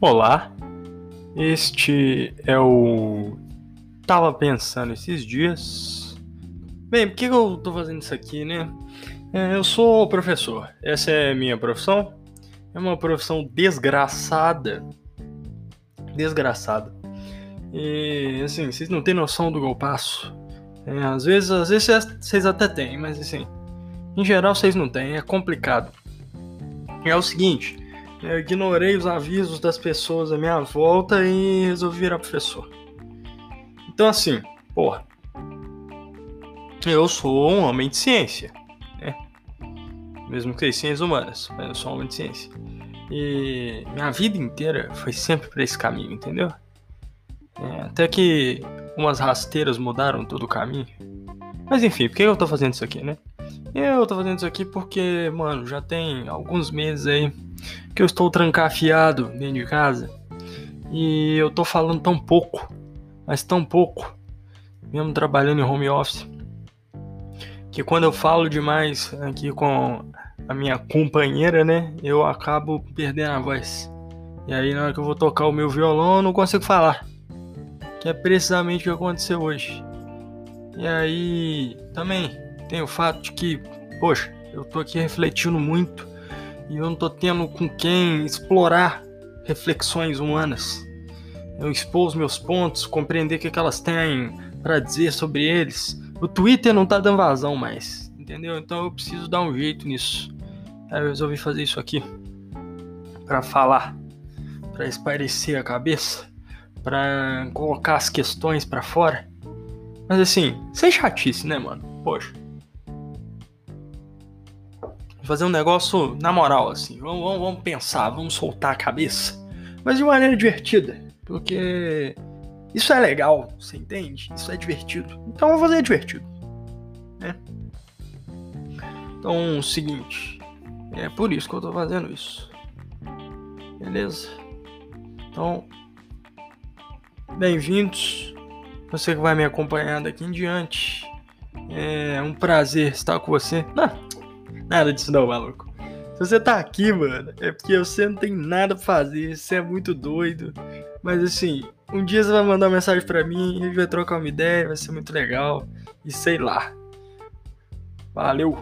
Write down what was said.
Olá, este é o. Tava pensando esses dias. Bem, por que eu tô fazendo isso aqui, né? É, eu sou professor, essa é minha profissão. É uma profissão desgraçada. Desgraçada. E assim, vocês não têm noção do que eu passo. É, às vezes, às vezes vocês até têm, mas assim, em geral vocês não têm, é complicado. É o seguinte, eu ignorei os avisos das pessoas à minha volta e resolvi virar professor. Então, assim, porra. Eu sou um homem de ciência, né? Mesmo que ciências humanas, mas eu sou um homem de ciência. E minha vida inteira foi sempre para esse caminho, entendeu? É, até que umas rasteiras mudaram todo o caminho. Mas enfim, por que eu tô fazendo isso aqui, né? Eu tô fazendo isso aqui porque, mano, já tem alguns meses aí que eu estou trancafiado dentro de casa e eu tô falando tão pouco, mas tão pouco, mesmo trabalhando em home office, que quando eu falo demais aqui com a minha companheira, né, eu acabo perdendo a voz. E aí na hora que eu vou tocar o meu violão, eu não consigo falar. Que é precisamente o que aconteceu hoje. E aí também tem o fato de que, poxa, eu tô aqui refletindo muito e eu não tô tendo com quem explorar reflexões humanas. Eu expor os meus pontos, compreender o que, que elas têm para dizer sobre eles. O Twitter não tá dando vazão mais, entendeu? Então eu preciso dar um jeito nisso. Aí eu resolvi fazer isso aqui para falar, para esparecer a cabeça, para colocar as questões para fora. Mas assim, sem chatice, né, mano? Poxa fazer um negócio na moral, assim. Vamos, vamos, vamos pensar, vamos soltar a cabeça. Mas de maneira divertida. Porque isso é legal, você entende? Isso é divertido. Então eu vou fazer divertido. Né? Então, o seguinte. É por isso que eu tô fazendo isso. Beleza? Então, bem-vindos. Você que vai me acompanhar daqui em diante. É um prazer estar com você. Não, Nada disso não, maluco. Se você tá aqui, mano, é porque você não tem nada pra fazer, você é muito doido. Mas assim, um dia você vai mandar uma mensagem pra mim, a gente vai trocar uma ideia, vai ser muito legal. E sei lá. Valeu!